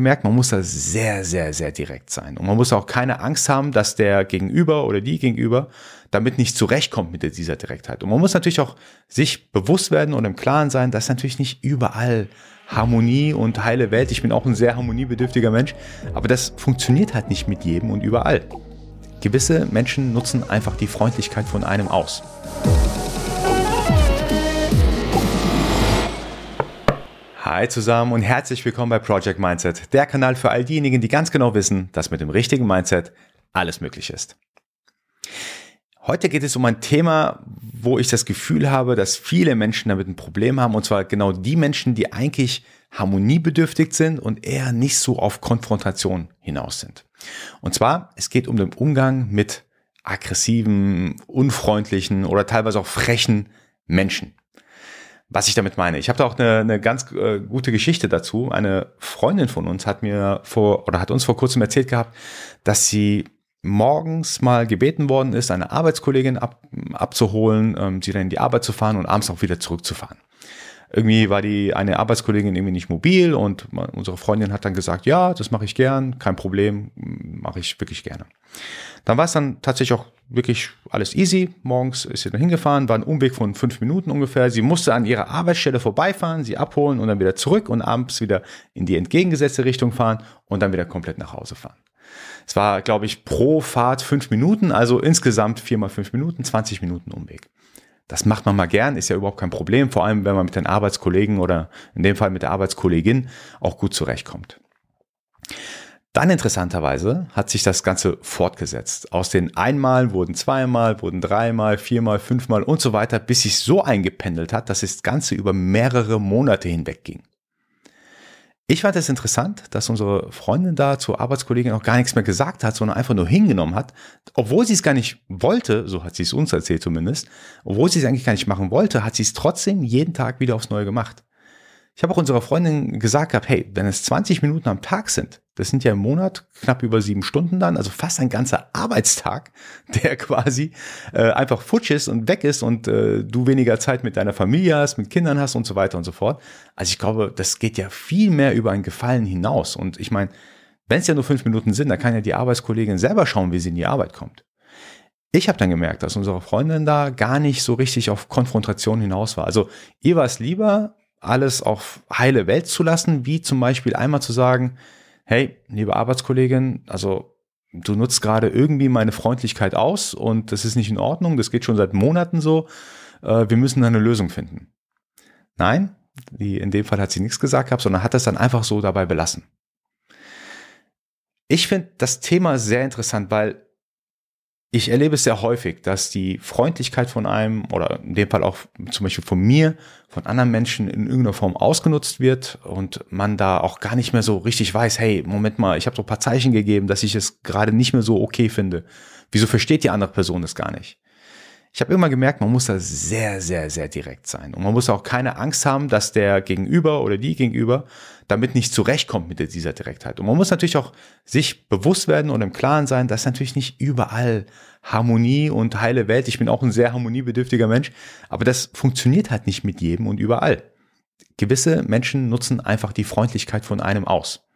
merkt, man muss da sehr, sehr, sehr direkt sein. Und man muss auch keine Angst haben, dass der Gegenüber oder die Gegenüber damit nicht zurechtkommt mit dieser Direktheit. Und man muss natürlich auch sich bewusst werden und im Klaren sein, dass natürlich nicht überall Harmonie und heile Welt. Ich bin auch ein sehr harmoniebedürftiger Mensch, aber das funktioniert halt nicht mit jedem und überall. Gewisse Menschen nutzen einfach die Freundlichkeit von einem aus. Hi zusammen und herzlich willkommen bei Project Mindset, der Kanal für all diejenigen, die ganz genau wissen, dass mit dem richtigen Mindset alles möglich ist. Heute geht es um ein Thema, wo ich das Gefühl habe, dass viele Menschen damit ein Problem haben, und zwar genau die Menschen, die eigentlich harmoniebedürftig sind und eher nicht so auf Konfrontation hinaus sind. Und zwar, es geht um den Umgang mit aggressiven, unfreundlichen oder teilweise auch frechen Menschen was ich damit meine. Ich habe da auch eine, eine ganz äh, gute Geschichte dazu. Eine Freundin von uns hat mir vor oder hat uns vor kurzem erzählt gehabt, dass sie morgens mal gebeten worden ist, eine Arbeitskollegin ab, abzuholen, ähm, sie dann in die Arbeit zu fahren und abends auch wieder zurückzufahren. Irgendwie war die eine Arbeitskollegin irgendwie nicht mobil und unsere Freundin hat dann gesagt, ja, das mache ich gern, kein Problem, mache ich wirklich gerne. Dann war es dann tatsächlich auch wirklich alles easy. Morgens ist sie dann hingefahren, war ein Umweg von fünf Minuten ungefähr. Sie musste an ihrer Arbeitsstelle vorbeifahren, sie abholen und dann wieder zurück und abends wieder in die entgegengesetzte Richtung fahren und dann wieder komplett nach Hause fahren. Es war, glaube ich, pro Fahrt fünf Minuten, also insgesamt vier mal fünf Minuten, 20 Minuten Umweg. Das macht man mal gern, ist ja überhaupt kein Problem, vor allem wenn man mit den Arbeitskollegen oder in dem Fall mit der Arbeitskollegin auch gut zurechtkommt. Dann interessanterweise hat sich das Ganze fortgesetzt. Aus den einmal wurden zweimal, wurden dreimal, viermal, fünfmal und so weiter, bis sich so eingependelt hat, dass das Ganze über mehrere Monate hinweg ging. Ich fand es interessant, dass unsere Freundin da zur Arbeitskollegin auch gar nichts mehr gesagt hat, sondern einfach nur hingenommen hat, obwohl sie es gar nicht wollte, so hat sie es uns erzählt zumindest, obwohl sie es eigentlich gar nicht machen wollte, hat sie es trotzdem jeden Tag wieder aufs Neue gemacht. Ich habe auch unserer Freundin gesagt gehabt, hey, wenn es 20 Minuten am Tag sind, das sind ja im Monat knapp über sieben Stunden dann, also fast ein ganzer Arbeitstag, der quasi äh, einfach futsch ist und weg ist und äh, du weniger Zeit mit deiner Familie hast, mit Kindern hast und so weiter und so fort. Also ich glaube, das geht ja viel mehr über ein Gefallen hinaus. Und ich meine, wenn es ja nur fünf Minuten sind, dann kann ja die Arbeitskollegin selber schauen, wie sie in die Arbeit kommt. Ich habe dann gemerkt, dass unsere Freundin da gar nicht so richtig auf Konfrontation hinaus war. Also ihr war es lieber, alles auf heile Welt zu lassen, wie zum Beispiel einmal zu sagen, hey, liebe Arbeitskollegin, also du nutzt gerade irgendwie meine Freundlichkeit aus und das ist nicht in Ordnung, das geht schon seit Monaten so, äh, wir müssen eine Lösung finden. Nein, die, in dem Fall hat sie nichts gesagt gehabt, sondern hat das dann einfach so dabei belassen. Ich finde das Thema sehr interessant, weil ich erlebe es sehr häufig, dass die Freundlichkeit von einem oder in dem Fall auch zum Beispiel von mir, von anderen Menschen in irgendeiner Form ausgenutzt wird und man da auch gar nicht mehr so richtig weiß, hey, Moment mal, ich habe so ein paar Zeichen gegeben, dass ich es gerade nicht mehr so okay finde. Wieso versteht die andere Person es gar nicht? Ich habe immer gemerkt, man muss da sehr, sehr, sehr direkt sein. Und man muss auch keine Angst haben, dass der Gegenüber oder die Gegenüber damit nicht zurechtkommt mit dieser Direktheit. Und man muss natürlich auch sich bewusst werden und im Klaren sein, dass natürlich nicht überall Harmonie und heile Welt. Ich bin auch ein sehr harmoniebedürftiger Mensch, aber das funktioniert halt nicht mit jedem und überall. Gewisse Menschen nutzen einfach die Freundlichkeit von einem aus.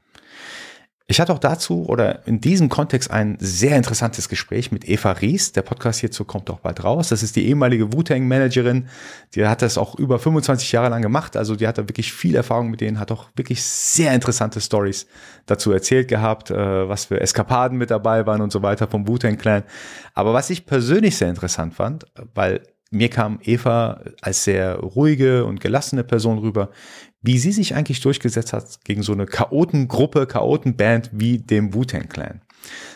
Ich hatte auch dazu oder in diesem Kontext ein sehr interessantes Gespräch mit Eva Ries. Der Podcast hierzu kommt auch bald raus. Das ist die ehemalige Wu-Tang-Managerin. Die hat das auch über 25 Jahre lang gemacht. Also die hat da wirklich viel Erfahrung mit denen, hat auch wirklich sehr interessante Stories dazu erzählt gehabt, äh, was für Eskapaden mit dabei waren und so weiter vom Wu-Tang-Clan. Aber was ich persönlich sehr interessant fand, weil mir kam Eva als sehr ruhige und gelassene Person rüber, wie sie sich eigentlich durchgesetzt hat gegen so eine Chaotengruppe, Chaotenband wie dem Wu-Tang Clan.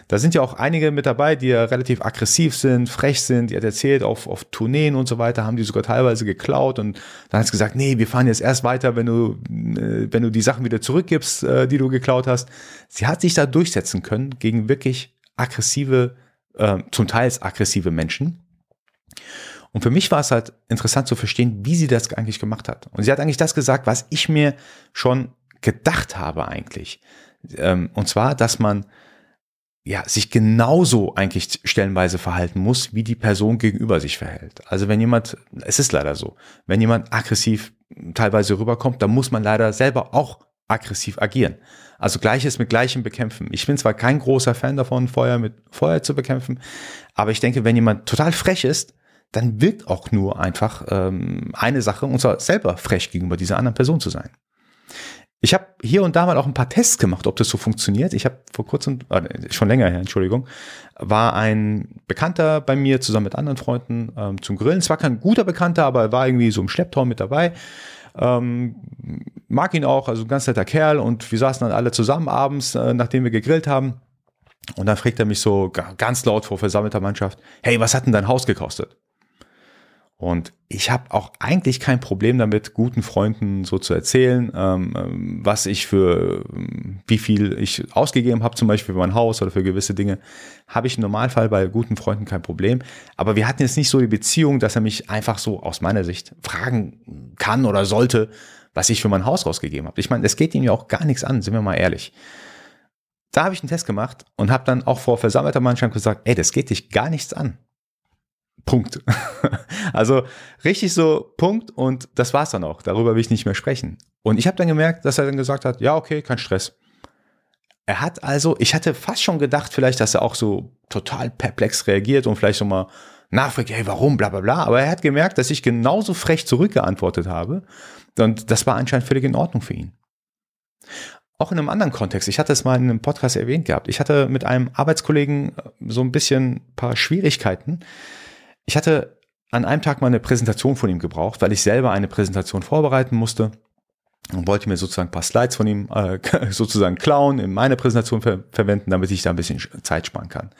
Da sind ja auch einige mit dabei, die ja relativ aggressiv sind, frech sind. Die hat erzählt, auf, auf Tourneen und so weiter haben die sogar teilweise geklaut und dann hat sie gesagt, nee, wir fahren jetzt erst weiter, wenn du, äh, wenn du die Sachen wieder zurückgibst, äh, die du geklaut hast. Sie hat sich da durchsetzen können gegen wirklich aggressive, äh, zum Teils aggressive Menschen. Und für mich war es halt interessant zu verstehen, wie sie das eigentlich gemacht hat. Und sie hat eigentlich das gesagt, was ich mir schon gedacht habe eigentlich. Ähm, und zwar, dass man ja, sich genauso eigentlich stellenweise verhalten muss, wie die Person gegenüber sich verhält. Also wenn jemand, es ist leider so, wenn jemand aggressiv teilweise rüberkommt, dann muss man leider selber auch aggressiv agieren. Also Gleiches mit Gleichem bekämpfen. Ich bin zwar kein großer Fan davon, Feuer mit Feuer zu bekämpfen, aber ich denke, wenn jemand total frech ist, dann wirkt auch nur einfach ähm, eine Sache, und zwar selber frech gegenüber dieser anderen Person zu sein. Ich habe hier und da mal auch ein paar Tests gemacht, ob das so funktioniert. Ich habe vor kurzem, äh, schon länger her, Entschuldigung, war ein Bekannter bei mir zusammen mit anderen Freunden ähm, zum Grillen. Es war kein guter Bekannter, aber er war irgendwie so im Schlepptau mit dabei. Ähm, mag ihn auch, also ein ganz netter Kerl. Und wir saßen dann alle zusammen abends, äh, nachdem wir gegrillt haben. Und dann fragt er mich so ganz laut vor versammelter Mannschaft, hey, was hat denn dein Haus gekostet? Und ich habe auch eigentlich kein Problem damit, guten Freunden so zu erzählen, ähm, ähm was ich für, ähm, wie viel ich ausgegeben habe, zum Beispiel für mein Haus oder für gewisse Dinge, habe ich im Normalfall bei guten Freunden kein Problem. Aber wir hatten jetzt nicht so die Beziehung, dass er mich einfach so aus meiner Sicht fragen kann oder sollte, was ich für mein Haus rausgegeben habe. Ich meine, es geht ihm ja auch gar nichts an, sind wir mal ehrlich. Da habe ich einen Test gemacht und habe dann auch vor versammelter Mannschaft gesagt, ey, das geht dich gar nichts an. Punkt. also richtig so Punkt und das war's dann auch. Darüber will ich nicht mehr sprechen. Und ich habe dann gemerkt, dass er dann gesagt hat, ja, okay, kein Stress. Er hat also, ich hatte fast schon gedacht, vielleicht, dass er auch so total perplex reagiert und vielleicht so mal nachfragt, hey, warum, bla bla bla. Aber er hat gemerkt, dass ich genauso frech zurückgeantwortet habe. Und das war anscheinend völlig in Ordnung für ihn. Auch in einem anderen Kontext, ich hatte es mal in einem Podcast erwähnt gehabt. Ich hatte mit einem Arbeitskollegen so ein bisschen ein paar Schwierigkeiten, ich hatte an einem Tag mal eine Präsentation von ihm gebraucht, weil ich selber eine Präsentation vorbereiten musste und wollte mir sozusagen ein paar Slides von ihm äh, sozusagen klauen, in meine Präsentation ver verwenden, damit ich da ein bisschen Zeit sparen kann.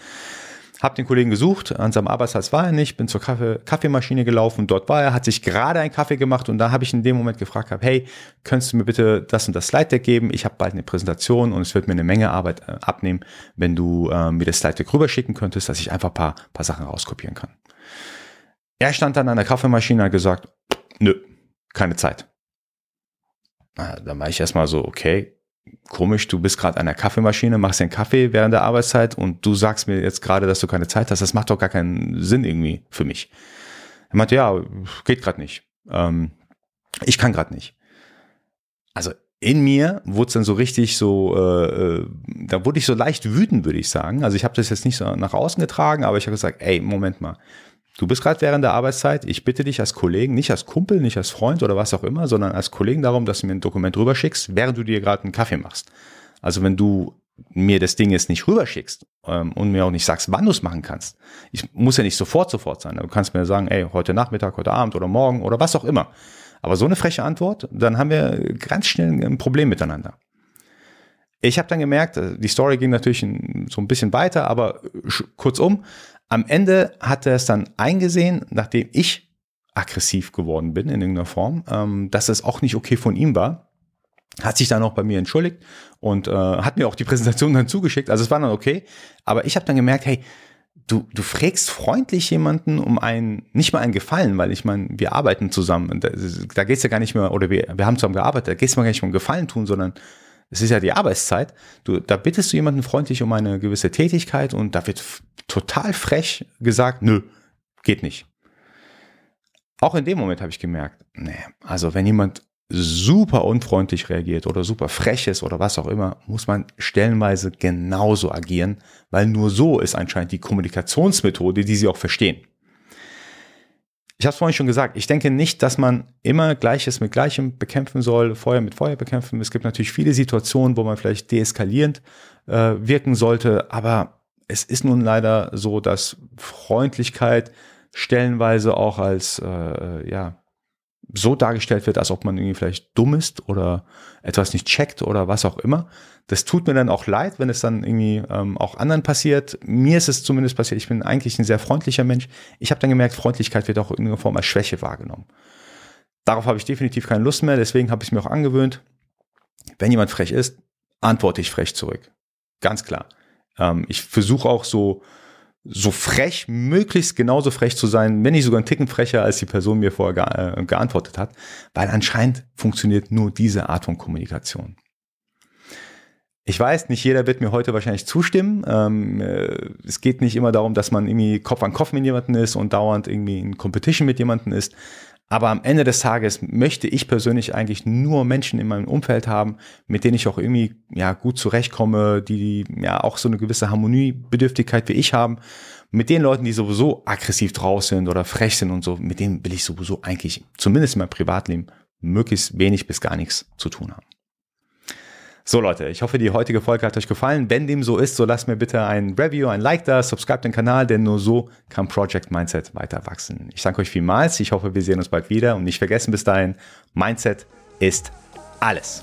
Hab den Kollegen gesucht, an seinem Arbeitsplatz war er nicht, bin zur Kaffee Kaffeemaschine gelaufen, dort war er, hat sich gerade einen Kaffee gemacht und da habe ich in dem Moment gefragt, hab, hey, könntest du mir bitte das und das Slide Deck geben? Ich habe bald eine Präsentation und es wird mir eine Menge Arbeit äh, abnehmen, wenn du äh, mir das Slide Deck rüberschicken könntest, dass ich einfach paar, paar Sachen rauskopieren kann. Er stand dann an der Kaffeemaschine und hat gesagt, nö, keine Zeit. Dann war ich erstmal so, okay, komisch, du bist gerade an der Kaffeemaschine, machst den Kaffee während der Arbeitszeit und du sagst mir jetzt gerade, dass du keine Zeit hast. Das macht doch gar keinen Sinn irgendwie für mich. Er meinte, ja, geht gerade nicht. Ähm, ich kann gerade nicht. Also in mir wurde es dann so richtig so, äh, äh, da wurde ich so leicht wütend, würde ich sagen. Also ich habe das jetzt nicht so nach außen getragen, aber ich habe gesagt, ey, Moment mal, Du bist gerade während der Arbeitszeit. Ich bitte dich als Kollegen, nicht als Kumpel, nicht als Freund oder was auch immer, sondern als Kollegen darum, dass du mir ein Dokument rüberschickst, während du dir gerade einen Kaffee machst. Also wenn du mir das Ding jetzt nicht rüberschickst ähm, und mir auch nicht sagst, wann du es machen kannst. Ich muss ja nicht sofort sofort sein. Du kannst mir sagen, ey, heute Nachmittag, heute Abend oder morgen oder was auch immer. Aber so eine freche Antwort, dann haben wir ganz schnell ein Problem miteinander. Ich habe dann gemerkt, äh, die Story ging natürlich so ein bisschen weiter, aber kurzum, am Ende hat er es dann eingesehen, nachdem ich aggressiv geworden bin in irgendeiner Form, ähm, dass es auch nicht okay von ihm war. Hat sich dann auch bei mir entschuldigt und äh, hat mir auch die Präsentation dann zugeschickt. Also es war dann okay. Aber ich habe dann gemerkt, hey, du, du fragst freundlich jemanden um einen, nicht mal einen Gefallen, weil ich meine, wir arbeiten zusammen. Da, da geht es ja gar nicht mehr, oder wir, wir haben zusammen gearbeitet, da geht es mir gar nicht um Gefallen tun, sondern es ist ja die Arbeitszeit. Du, da bittest du jemanden freundlich um eine gewisse Tätigkeit und da wird total frech gesagt, nö, geht nicht. Auch in dem Moment habe ich gemerkt, nee, also wenn jemand super unfreundlich reagiert oder super frech ist oder was auch immer, muss man stellenweise genauso agieren, weil nur so ist anscheinend die Kommunikationsmethode, die sie auch verstehen. Ich habe es vorhin schon gesagt, ich denke nicht, dass man immer Gleiches mit Gleichem bekämpfen soll, Feuer mit Feuer bekämpfen. Es gibt natürlich viele Situationen, wo man vielleicht deeskalierend äh, wirken sollte, aber es ist nun leider so, dass Freundlichkeit stellenweise auch als äh, ja so dargestellt wird, als ob man irgendwie vielleicht dumm ist oder etwas nicht checkt oder was auch immer. Das tut mir dann auch leid, wenn es dann irgendwie ähm, auch anderen passiert. Mir ist es zumindest passiert. Ich bin eigentlich ein sehr freundlicher Mensch. Ich habe dann gemerkt, Freundlichkeit wird auch in irgendeiner Form als Schwäche wahrgenommen. Darauf habe ich definitiv keine Lust mehr. Deswegen habe ich es mir auch angewöhnt. Wenn jemand frech ist, antworte ich frech zurück. Ganz klar. Ähm, ich versuche auch so so frech, möglichst genauso frech zu sein, wenn nicht sogar ein Ticken frecher, als die Person mir vorher ge äh, geantwortet hat, weil anscheinend funktioniert nur diese Art von Kommunikation. Ich weiß, nicht jeder wird mir heute wahrscheinlich zustimmen. Ähm, äh, es geht nicht immer darum, dass man irgendwie Kopf an Kopf mit jemandem ist und dauernd irgendwie in Competition mit jemandem ist. Aber am Ende des Tages möchte ich persönlich eigentlich nur Menschen in meinem Umfeld haben, mit denen ich auch irgendwie ja gut zurechtkomme, die ja auch so eine gewisse Harmoniebedürftigkeit wie ich haben. Mit den Leuten, die sowieso aggressiv draus sind oder frech sind und so, mit denen will ich sowieso eigentlich, zumindest in meinem Privatleben, möglichst wenig bis gar nichts zu tun haben. So Leute, ich hoffe, die heutige Folge hat euch gefallen. Wenn dem so ist, so lasst mir bitte ein Review, ein Like da, subscribe den Kanal, denn nur so kann Project Mindset weiter wachsen. Ich danke euch vielmals. Ich hoffe, wir sehen uns bald wieder und nicht vergessen bis dahin, Mindset ist alles.